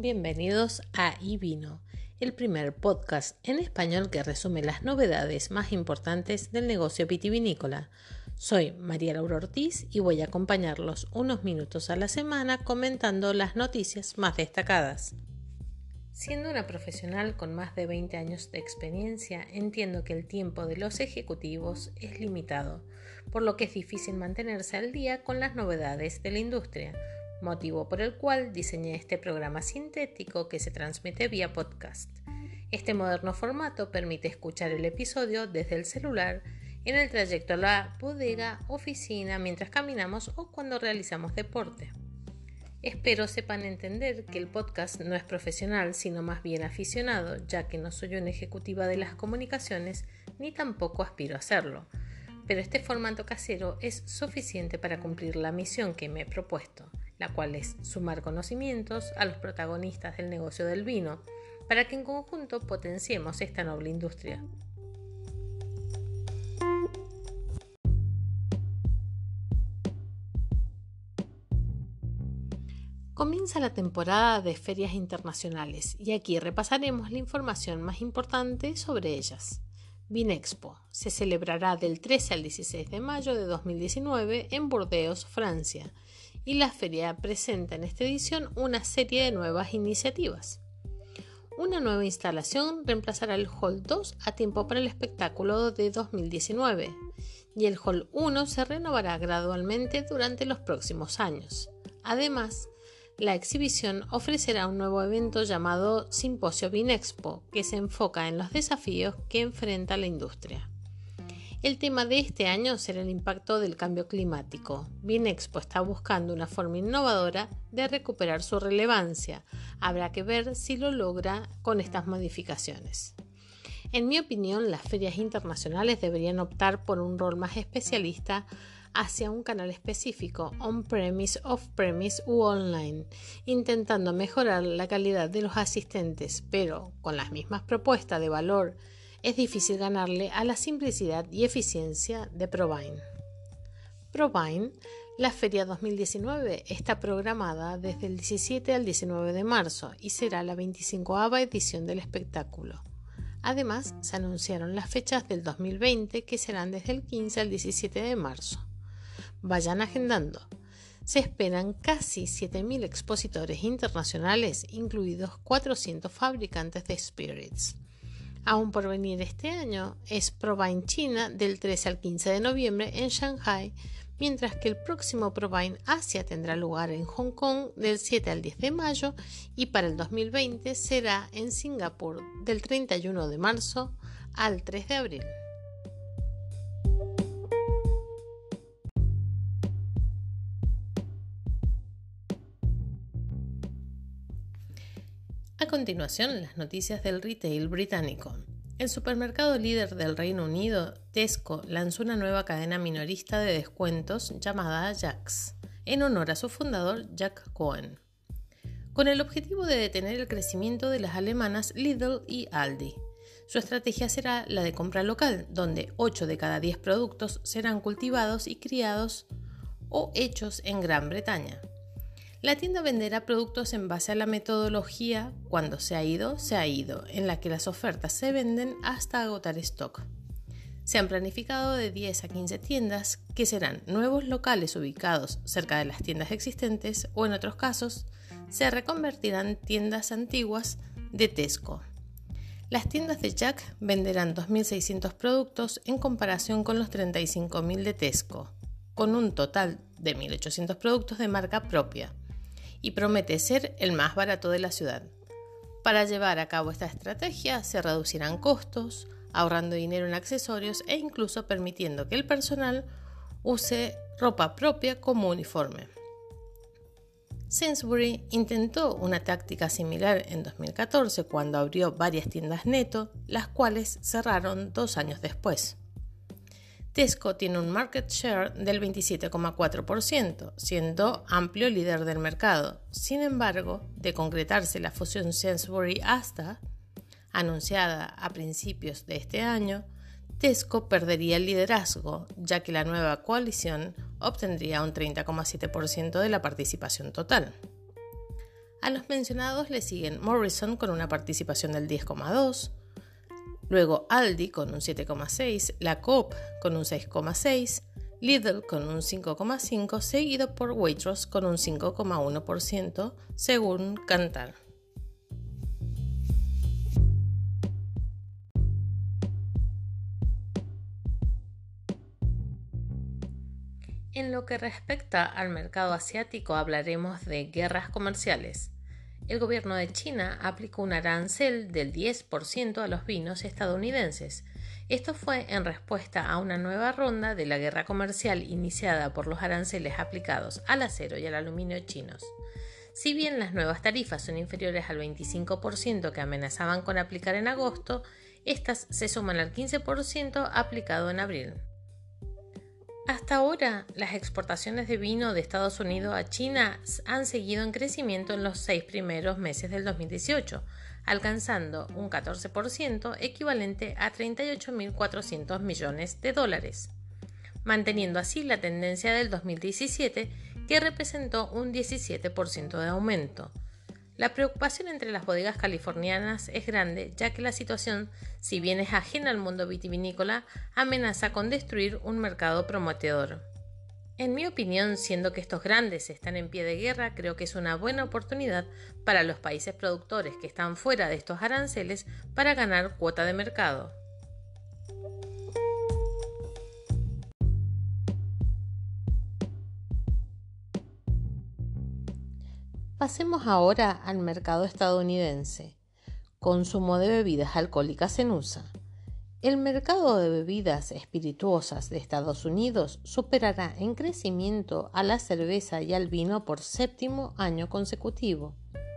Bienvenidos a iVino, el primer podcast en español que resume las novedades más importantes del negocio vitivinícola. Soy María Laura Ortiz y voy a acompañarlos unos minutos a la semana comentando las noticias más destacadas. Siendo una profesional con más de 20 años de experiencia, entiendo que el tiempo de los ejecutivos es limitado, por lo que es difícil mantenerse al día con las novedades de la industria, motivo por el cual diseñé este programa sintético que se transmite vía podcast. Este moderno formato permite escuchar el episodio desde el celular en el trayecto a la bodega, oficina, mientras caminamos o cuando realizamos deporte. Espero sepan entender que el podcast no es profesional, sino más bien aficionado, ya que no soy una ejecutiva de las comunicaciones ni tampoco aspiro a serlo. Pero este formato casero es suficiente para cumplir la misión que me he propuesto, la cual es sumar conocimientos a los protagonistas del negocio del vino, para que en conjunto potenciemos esta noble industria. Comienza la temporada de ferias internacionales y aquí repasaremos la información más importante sobre ellas. Vinexpo se celebrará del 13 al 16 de mayo de 2019 en Burdeos, Francia, y la feria presenta en esta edición una serie de nuevas iniciativas. Una nueva instalación reemplazará el Hall 2 a tiempo para el espectáculo de 2019 y el Hall 1 se renovará gradualmente durante los próximos años. Además, la exhibición ofrecerá un nuevo evento llamado Simposio Vinexpo, que se enfoca en los desafíos que enfrenta la industria. El tema de este año será el impacto del cambio climático. Vinexpo está buscando una forma innovadora de recuperar su relevancia. Habrá que ver si lo logra con estas modificaciones. En mi opinión, las ferias internacionales deberían optar por un rol más especialista hacia un canal específico, on-premise, off-premise u online, intentando mejorar la calidad de los asistentes, pero con las mismas propuestas de valor es difícil ganarle a la simplicidad y eficiencia de Provine. Provine, la feria 2019 está programada desde el 17 al 19 de marzo y será la 25 edición del espectáculo. Además, se anunciaron las fechas del 2020 que serán desde el 15 al 17 de marzo. Vayan agendando. Se esperan casi 7.000 expositores internacionales, incluidos 400 fabricantes de spirits. Aún por venir este año es Provine China del 13 al 15 de noviembre en Shanghai, mientras que el próximo Provine Asia tendrá lugar en Hong Kong del 7 al 10 de mayo y para el 2020 será en Singapur del 31 de marzo al 3 de abril. Continuación, las noticias del retail británico. El supermercado líder del Reino Unido, Tesco, lanzó una nueva cadena minorista de descuentos llamada Jax, en honor a su fundador Jack Cohen, con el objetivo de detener el crecimiento de las alemanas Lidl y Aldi. Su estrategia será la de compra local, donde 8 de cada 10 productos serán cultivados y criados o hechos en Gran Bretaña. La tienda venderá productos en base a la metodología cuando se ha ido, se ha ido, en la que las ofertas se venden hasta agotar stock. Se han planificado de 10 a 15 tiendas que serán nuevos locales ubicados cerca de las tiendas existentes o en otros casos se reconvertirán tiendas antiguas de Tesco. Las tiendas de Jack venderán 2.600 productos en comparación con los 35.000 de Tesco, con un total de 1.800 productos de marca propia y promete ser el más barato de la ciudad. Para llevar a cabo esta estrategia se reducirán costos, ahorrando dinero en accesorios e incluso permitiendo que el personal use ropa propia como uniforme. Sainsbury intentó una táctica similar en 2014 cuando abrió varias tiendas neto, las cuales cerraron dos años después. Tesco tiene un market share del 27,4%, siendo amplio líder del mercado. Sin embargo, de concretarse la fusión Sainsbury-Asta, anunciada a principios de este año, Tesco perdería el liderazgo, ya que la nueva coalición obtendría un 30,7% de la participación total. A los mencionados le siguen Morrison con una participación del 10,2%, luego Aldi con un 7,6%, La Coop con un 6,6%, Lidl con un 5,5%, seguido por Waitrose con un 5,1%, según Cantar. En lo que respecta al mercado asiático hablaremos de guerras comerciales. El gobierno de China aplicó un arancel del 10% a los vinos estadounidenses. Esto fue en respuesta a una nueva ronda de la guerra comercial iniciada por los aranceles aplicados al acero y al aluminio chinos. Si bien las nuevas tarifas son inferiores al 25% que amenazaban con aplicar en agosto, estas se suman al 15% aplicado en abril. Hasta ahora, las exportaciones de vino de Estados Unidos a China han seguido en crecimiento en los seis primeros meses del 2018, alcanzando un 14% equivalente a 38.400 millones de dólares, manteniendo así la tendencia del 2017 que representó un 17% de aumento. La preocupación entre las bodegas californianas es grande, ya que la situación, si bien es ajena al mundo vitivinícola, amenaza con destruir un mercado prometedor. En mi opinión, siendo que estos grandes están en pie de guerra, creo que es una buena oportunidad para los países productores que están fuera de estos aranceles para ganar cuota de mercado. Pasemos ahora al mercado estadounidense. Consumo de bebidas alcohólicas en USA. El mercado de bebidas espirituosas de Estados Unidos superará en crecimiento a la cerveza y al vino por séptimo año consecutivo,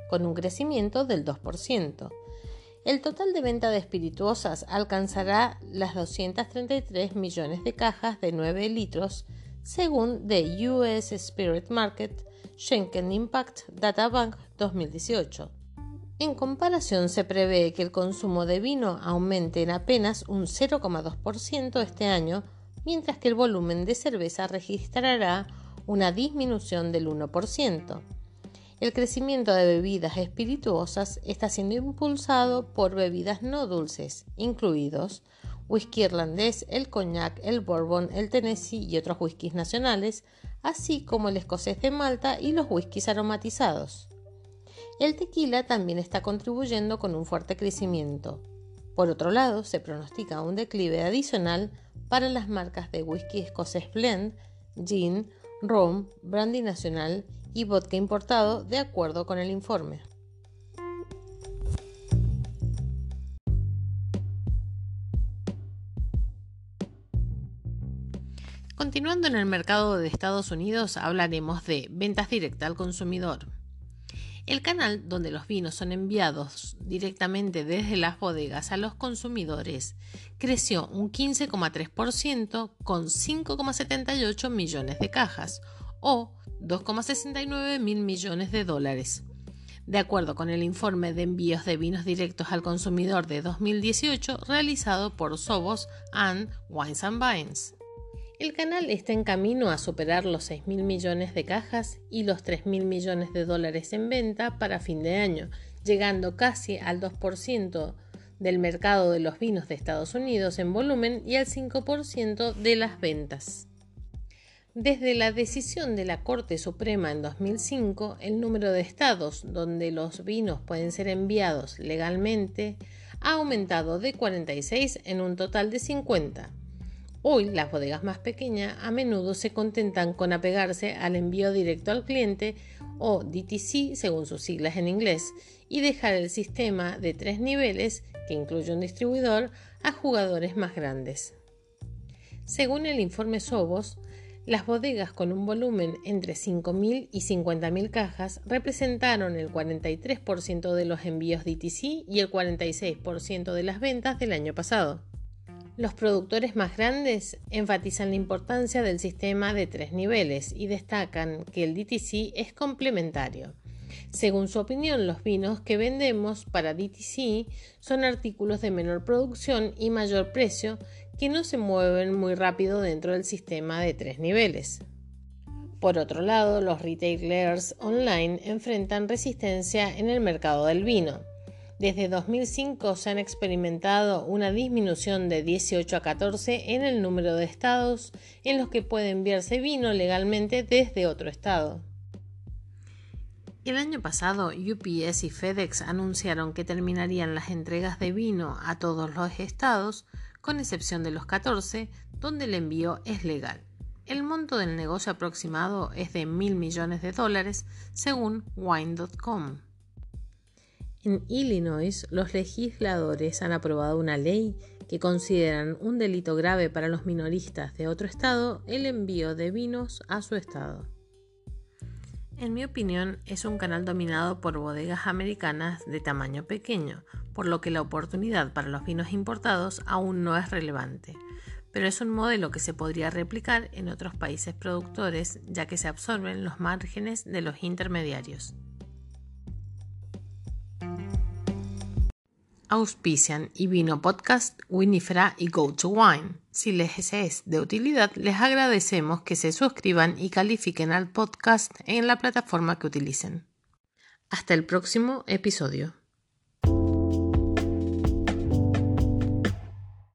con un crecimiento del 2%. El total de venta de espirituosas alcanzará las 233 millones de cajas de 9 litros, según The US Spirit Market, Schenken Impact Databank 2018. En comparación, se prevé que el consumo de vino aumente en apenas un 0,2% este año, mientras que el volumen de cerveza registrará una disminución del 1%. El crecimiento de bebidas espirituosas está siendo impulsado por bebidas no dulces, incluidos whisky irlandés, el coñac, el bourbon, el Tennessee y otros whiskies nacionales, así como el escocés de Malta y los whiskies aromatizados. El tequila también está contribuyendo con un fuerte crecimiento. Por otro lado, se pronostica un declive adicional para las marcas de whisky escocés blend, gin, rum, brandy nacional y vodka importado, de acuerdo con el informe. Continuando en el mercado de Estados Unidos, hablaremos de ventas directas al consumidor. El canal donde los vinos son enviados directamente desde las bodegas a los consumidores creció un 15,3% con 5,78 millones de cajas o 2,69 mil millones de dólares. De acuerdo con el informe de envíos de vinos directos al consumidor de 2018 realizado por Sobos and Wines and Vines. El canal está en camino a superar los 6.000 millones de cajas y los 3.000 millones de dólares en venta para fin de año, llegando casi al 2% del mercado de los vinos de Estados Unidos en volumen y al 5% de las ventas. Desde la decisión de la Corte Suprema en 2005, el número de estados donde los vinos pueden ser enviados legalmente ha aumentado de 46 en un total de 50. Hoy las bodegas más pequeñas a menudo se contentan con apegarse al envío directo al cliente o DTC según sus siglas en inglés y dejar el sistema de tres niveles que incluye un distribuidor a jugadores más grandes. Según el informe Sobos, las bodegas con un volumen entre 5.000 y 50.000 cajas representaron el 43% de los envíos DTC y el 46% de las ventas del año pasado. Los productores más grandes enfatizan la importancia del sistema de tres niveles y destacan que el DTC es complementario. Según su opinión, los vinos que vendemos para DTC son artículos de menor producción y mayor precio que no se mueven muy rápido dentro del sistema de tres niveles. Por otro lado, los retailers online enfrentan resistencia en el mercado del vino. Desde 2005 se han experimentado una disminución de 18 a 14 en el número de estados en los que puede enviarse vino legalmente desde otro estado. El año pasado, UPS y FedEx anunciaron que terminarían las entregas de vino a todos los estados, con excepción de los 14, donde el envío es legal. El monto del negocio aproximado es de mil millones de dólares, según Wine.com. En Illinois, los legisladores han aprobado una ley que consideran un delito grave para los minoristas de otro estado el envío de vinos a su estado. En mi opinión, es un canal dominado por bodegas americanas de tamaño pequeño, por lo que la oportunidad para los vinos importados aún no es relevante pero es un modelo que se podría replicar en otros países productores ya que se absorben los márgenes de los intermediarios. Auspician y vino podcast Winifra y Go to Wine. Si les es de utilidad, les agradecemos que se suscriban y califiquen al podcast en la plataforma que utilicen. Hasta el próximo episodio.